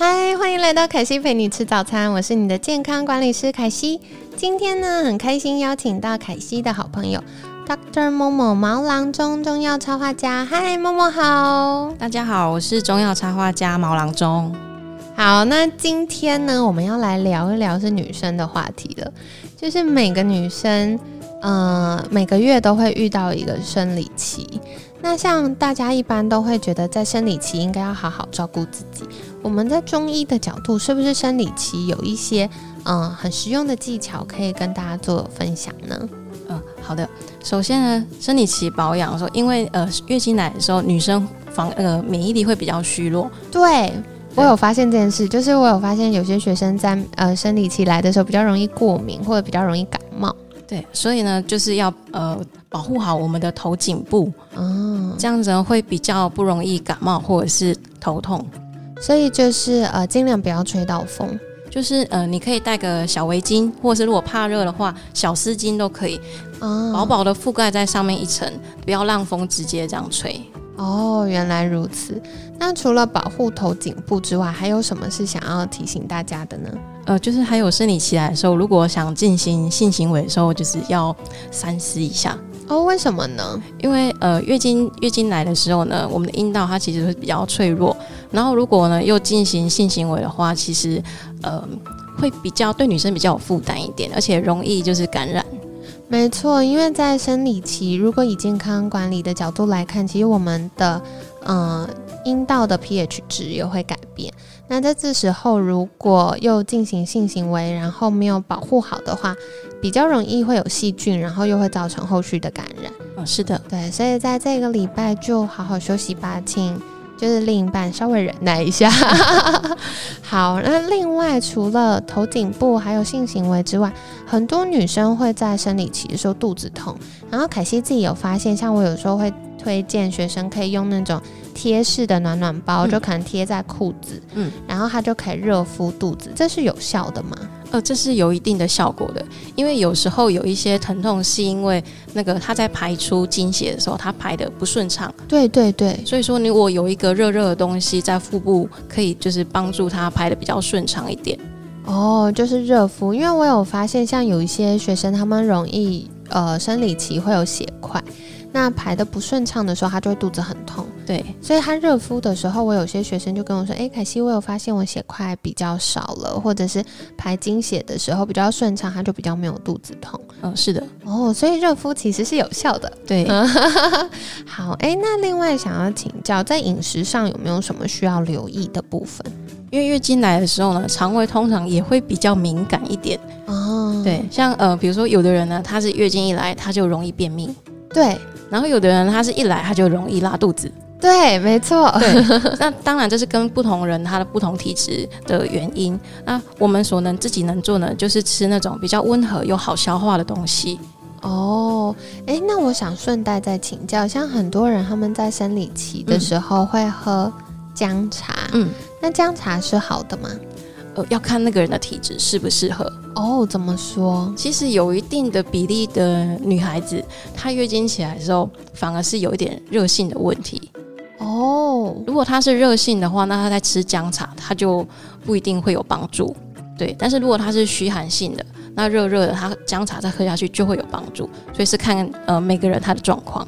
嗨，欢迎来到凯西陪你吃早餐，我是你的健康管理师凯西。今天呢，很开心邀请到凯西的好朋友 Doctor 某某毛郎中中药插画家。嗨，某某好，大家好，我是中药插画家毛郎中。好，那今天呢，我们要来聊一聊是女生的话题了，就是每个女生，呃，每个月都会遇到一个生理期。那像大家一般都会觉得，在生理期应该要好好照顾自己。我们在中医的角度，是不是生理期有一些？嗯，很实用的技巧可以跟大家做分享呢。嗯，好的。首先呢，生理期保养的时候，因为呃月经来的时候，女生防呃免疫力会比较虚弱。对我有发现这件事，就是我有发现有些学生在呃生理期来的时候比较容易过敏，或者比较容易感冒。对，所以呢，就是要呃保护好我们的头颈部，嗯，这样子会比较不容易感冒或者是头痛。所以就是呃尽量不要吹到风。就是呃，你可以戴个小围巾，或者是如果怕热的话，小丝巾都可以，薄薄的覆盖在上面一层，不要让风直接这样吹。哦，原来如此。那除了保护头颈部之外，还有什么是想要提醒大家的呢？呃，就是还有生理期来的时候，如果想进行性行为的时候，就是要三思一下。哦，为什么呢？因为呃，月经月经来的时候呢，我们的阴道它其实会比较脆弱，然后如果呢又进行性行为的话，其实呃会比较对女生比较有负担一点，而且容易就是感染。没错，因为在生理期，如果以健康管理的角度来看，其实我们的嗯阴道的 pH 值也会改变。那在这时候，如果又进行性行为，然后没有保护好的话，比较容易会有细菌，然后又会造成后续的感染。嗯，是的，对，所以在这个礼拜就好好休息吧，请就是另一半稍微忍耐一下。好，那另外除了头颈部还有性行为之外，很多女生会在生理期的时候肚子痛，然后凯西自己有发现，像我有时候会推荐学生可以用那种。贴式的暖暖包就可能贴在裤子，嗯，然后它就可以热敷肚子，这是有效的吗？呃，这是有一定的效果的，因为有时候有一些疼痛是因为那个它在排出经血的时候，它排的不顺畅。对对对，所以说你我有一个热热的东西在腹部，可以就是帮助它排的比较顺畅一点。哦，就是热敷，因为我有发现，像有一些学生他们容易呃生理期会有血块。那排的不顺畅的时候，他就会肚子很痛。对，所以他热敷的时候，我有些学生就跟我说：“哎，凯西，我有发现我血块比较少了，或者是排经血的时候比较顺畅，他就比较没有肚子痛。”嗯，是的。哦，所以热敷其实是有效的。对。好，哎，那另外想要请教，在饮食上有没有什么需要留意的部分？因为月经来的时候呢，肠胃通常也会比较敏感一点。哦。对，像呃，比如说有的人呢，他是月经一来他就容易便秘。对。然后有的人他是一来他就容易拉肚子，对，没错。对，那当然这是跟不同人他的不同体质的原因。那我们所能自己能做呢，就是吃那种比较温和又好消化的东西。哦，哎，那我想顺带再请教，像很多人他们在生理期的时候会喝姜茶，嗯，那姜茶是好的吗？呃要看那个人的体质适不适合哦。怎么说？其实有一定的比例的女孩子，她月经起来的时候，反而是有一点热性的问题哦。如果它是热性的话，那他在吃姜茶，他就不一定会有帮助。对，但是如果它是虚寒性的，那热热的，他姜茶再喝下去就会有帮助。所以是看呃每个人他的状况。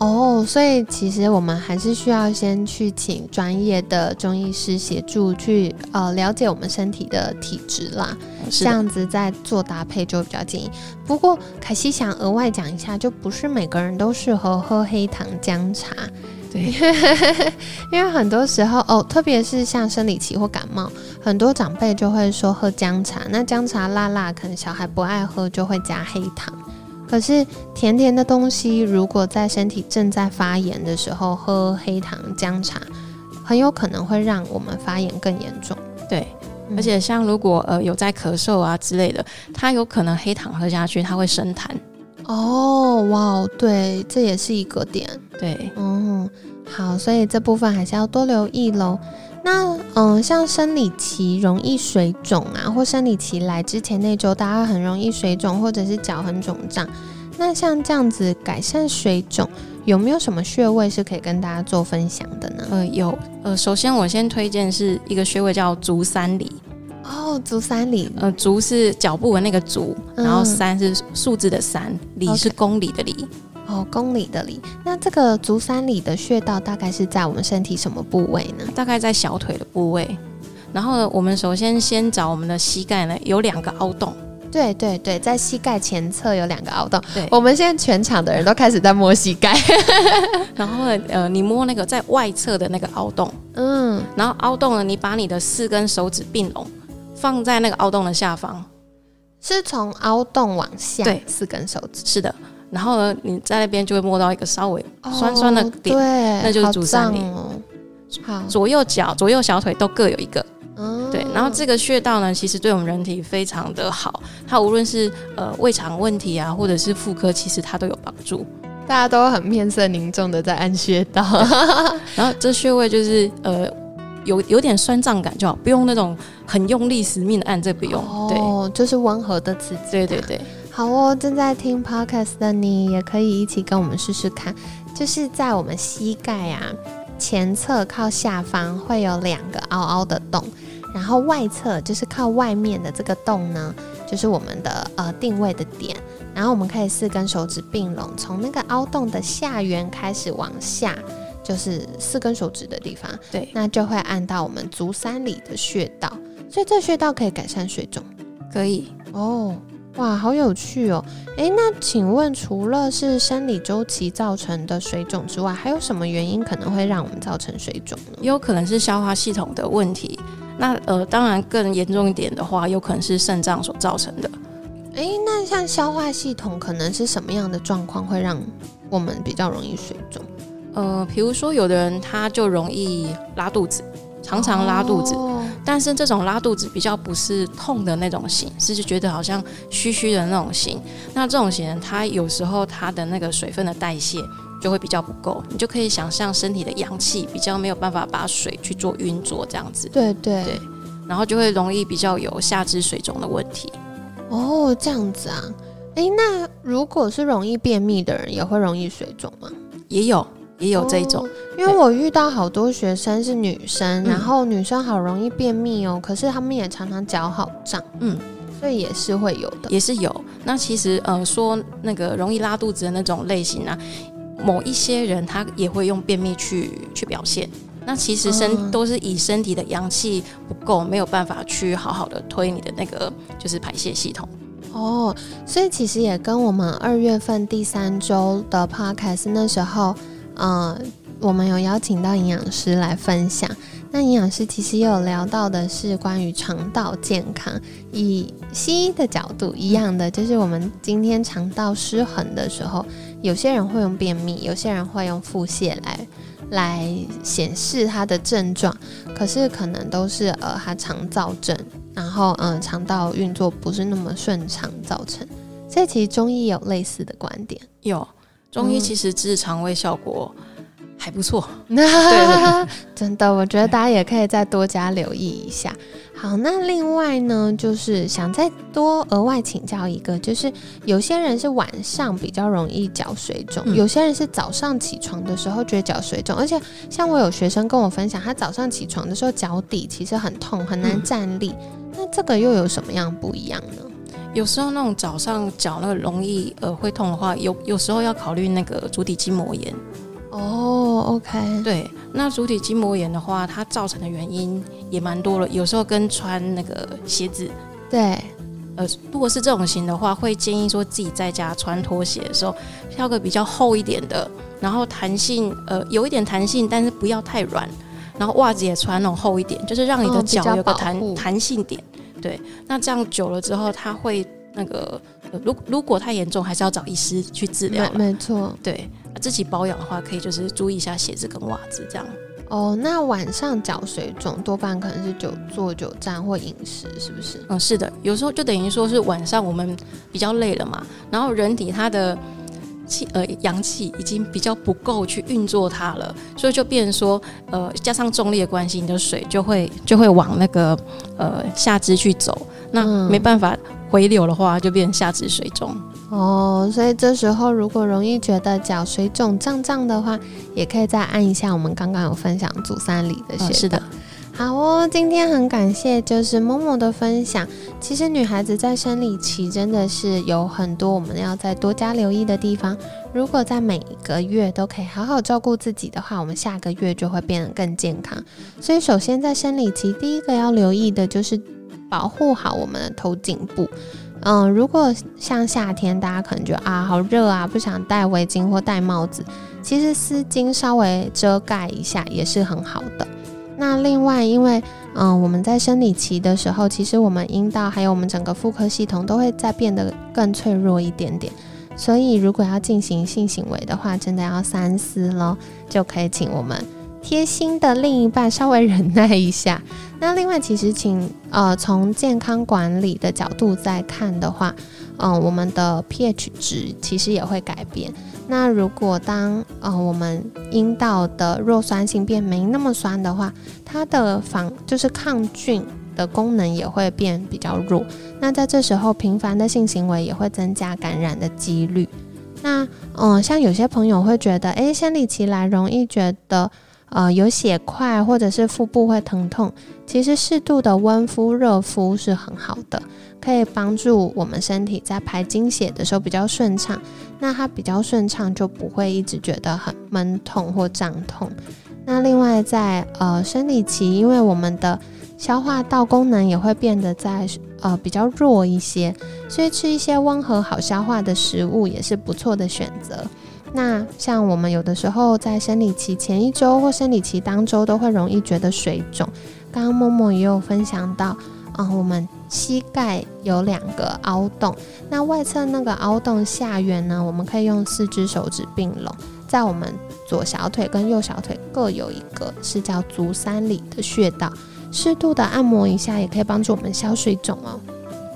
哦，所以其实我们还是需要先去请专业的中医师协助去呃了解我们身体的体质啦，这样子再做搭配就比较建议。不过凯西想额外讲一下，就不是每个人都适合喝黑糖姜茶，对，因为很多时候哦，特别是像生理期或感冒，很多长辈就会说喝姜茶，那姜茶辣辣，可能小孩不爱喝，就会加黑糖。可是甜甜的东西，如果在身体正在发炎的时候喝黑糖姜茶，很有可能会让我们发炎更严重。对，而且像如果呃有在咳嗽啊之类的，它有可能黑糖喝下去，它会生痰。哦，哇，对，这也是一个点。对，嗯，好，所以这部分还是要多留意喽。那嗯，像生理期容易水肿啊，或生理期来之前那周，大家很容易水肿，或者是脚很肿胀。那像这样子改善水肿，有没有什么穴位是可以跟大家做分享的呢？呃，有，呃，首先我先推荐是一个穴位叫足三里。哦，足三里，呃，足是脚部的那个足，然后三是数字的三，里是公里的里。哦，公里的里，那这个足三里的穴道大概是在我们身体什么部位呢？大概在小腿的部位。然后呢，我们首先先找我们的膝盖呢，有两个凹洞。对对对，在膝盖前侧有两个凹洞。对，我们现在全场的人都开始在摸膝盖。然后呢，呃，你摸那个在外侧的那个凹洞。嗯。然后凹洞呢，你把你的四根手指并拢，放在那个凹洞的下方。是从凹洞往下。对，四根手指。是的。然后呢，你在那边就会摸到一个稍微酸酸的点，对，那就是足三里。好，左右脚、左右小腿都各有一个。对，然后这个穴道呢，其实对我们人体非常的好，它无论是呃胃肠问题啊，或者是妇科，其实它都有帮助。大家都很面色凝重的在按穴道，然后这穴位就是呃有有点酸胀感就好，不用那种很用力死命的按，这不用。哦，就是温和的刺激。对对对。好哦，正在听 podcast 的你也可以一起跟我们试试看，就是在我们膝盖啊前侧靠下方会有两个凹凹的洞，然后外侧就是靠外面的这个洞呢，就是我们的呃定位的点，然后我们可以四根手指并拢，从那个凹洞的下缘开始往下，就是四根手指的地方，对，那就会按到我们足三里的穴道，所以这穴道可以改善水肿，可以。哦。哇，好有趣哦！诶，那请问除了是生理周期造成的水肿之外，还有什么原因可能会让我们造成水肿呢？有可能是消化系统的问题。那呃，当然更严重一点的话，有可能是肾脏所造成的。诶，那像消化系统可能是什么样的状况会让我们比较容易水肿？呃，比如说有的人他就容易拉肚子。常常拉肚子，但是这种拉肚子比较不是痛的那种型，是就觉得好像虚虚的那种型。那这种型，它有时候它的那个水分的代谢就会比较不够，你就可以想象身体的阳气比较没有办法把水去做运作这样子。对对对，然后就会容易比较有下肢水肿的问题。哦，这样子啊，诶，那如果是容易便秘的人，也会容易水肿吗？也有。也有这种，因为我遇到好多学生是女生，然后女生好容易便秘哦，可是她们也常常脚好胀，嗯，所以也是会有的，也是有。那其实呃说那个容易拉肚子的那种类型啊，某一些人他也会用便秘去去表现。那其实身都是以身体的阳气不够，没有办法去好好的推你的那个就是排泄系统。哦，所以其实也跟我们二月份第三周的 podcast 那时候。嗯，我们有邀请到营养师来分享。那营养师其实也有聊到的是关于肠道健康，以西医的角度一样的，就是我们今天肠道失衡的时候，有些人会用便秘，有些人会用腹泻来来显示他的症状，可是可能都是呃他肠燥症，然后嗯肠道运作不是那么顺畅造成。所以其实中医有类似的观点，有。中医其实治肠胃效果还不错，对，真的，我觉得大家也可以再多加留意一下。好，那另外呢，就是想再多额外请教一个，就是有些人是晚上比较容易脚水肿，有些人是早上起床的时候觉得脚水肿，而且像我有学生跟我分享，他早上起床的时候脚底其实很痛，很难站立，那这个又有什么样不一样呢？有时候那种早上脚那个容易呃会痛的话，有有时候要考虑那个足底筋膜炎。哦，OK，对，那足底筋膜炎的话，它造成的原因也蛮多了。有时候跟穿那个鞋子，对，呃，如果是这种型的话，会建议说自己在家穿拖鞋的时候，挑个比较厚一点的，然后弹性呃有一点弹性，但是不要太软。然后袜子也穿那种厚一点，就是让你的脚有个弹弹性点。对，那这样久了之后，他会那个，如如果太严重，还是要找医师去治疗。没错，对，自己保养的话，可以就是注意一下鞋子跟袜子这样。哦，那晚上脚水肿多半可能是久坐久站或饮食，是不是？嗯，是的，有时候就等于说是晚上我们比较累了嘛，然后人体它的气呃阳气已经比较不够去运作它了，所以就变成说呃加上重力的关系，你的水就会就会往那个呃下肢去走，那没办法回流的话，就变成下肢水肿。哦，所以这时候如果容易觉得脚水肿胀胀的话，也可以再按一下我们刚刚有分享足三里的穴道。是的，好哦，今天很感谢就是某某的分享。其实女孩子在生理期真的是有很多我们要再多加留意的地方。如果在每一个月都可以好好照顾自己的话，我们下个月就会变得更健康。所以首先在生理期，第一个要留意的就是保护好我们的头颈部。嗯，如果像夏天，大家可能觉得啊好热啊，不想戴围巾或戴帽子，其实丝巾稍微遮盖一下也是很好的。那另外，因为嗯我们在生理期的时候，其实我们阴道还有我们整个妇科系统都会在变得更脆弱一点点，所以如果要进行性行为的话，真的要三思咯，就可以请我们。贴心的另一半稍微忍耐一下。那另外，其实请呃从健康管理的角度再看的话，嗯，我们的 pH 值其实也会改变。那如果当呃我们阴道的弱酸性变没那么酸的话，它的防就是抗菌的功能也会变比较弱。那在这时候，频繁的性行为也会增加感染的几率。那嗯，像有些朋友会觉得，诶，生理期来容易觉得。呃，有血块或者是腹部会疼痛，其实适度的温敷、热敷是很好的，可以帮助我们身体在排经血的时候比较顺畅。那它比较顺畅，就不会一直觉得很闷痛或胀痛。那另外，在呃生理期，因为我们的消化道功能也会变得在呃比较弱一些，所以吃一些温和好消化的食物也是不错的选择。那像我们有的时候在生理期前一周或生理期当周都会容易觉得水肿。刚刚默默也有分享到，啊，我们膝盖有两个凹洞，那外侧那个凹洞下缘呢，我们可以用四只手指并拢，在我们左小腿跟右小腿各有一个是叫足三里的穴道，适度的按摩一下也可以帮助我们消水肿哦。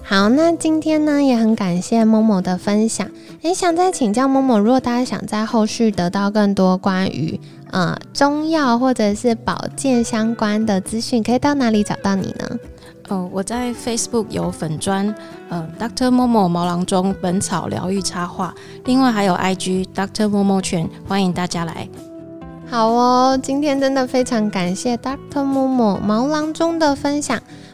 好，那今天呢也很感谢某某的分享。也想再请教某某，如果大家想在后续得到更多关于呃中药或者是保健相关的资讯，可以到哪里找到你呢？哦，我在 Facebook 有粉砖，呃，Doctor Momo 毛囊中本草疗愈插画，另外还有 IG Doctor Momo 犬，欢迎大家来。好哦，今天真的非常感谢 Doctor Momo 毛囊中的分享。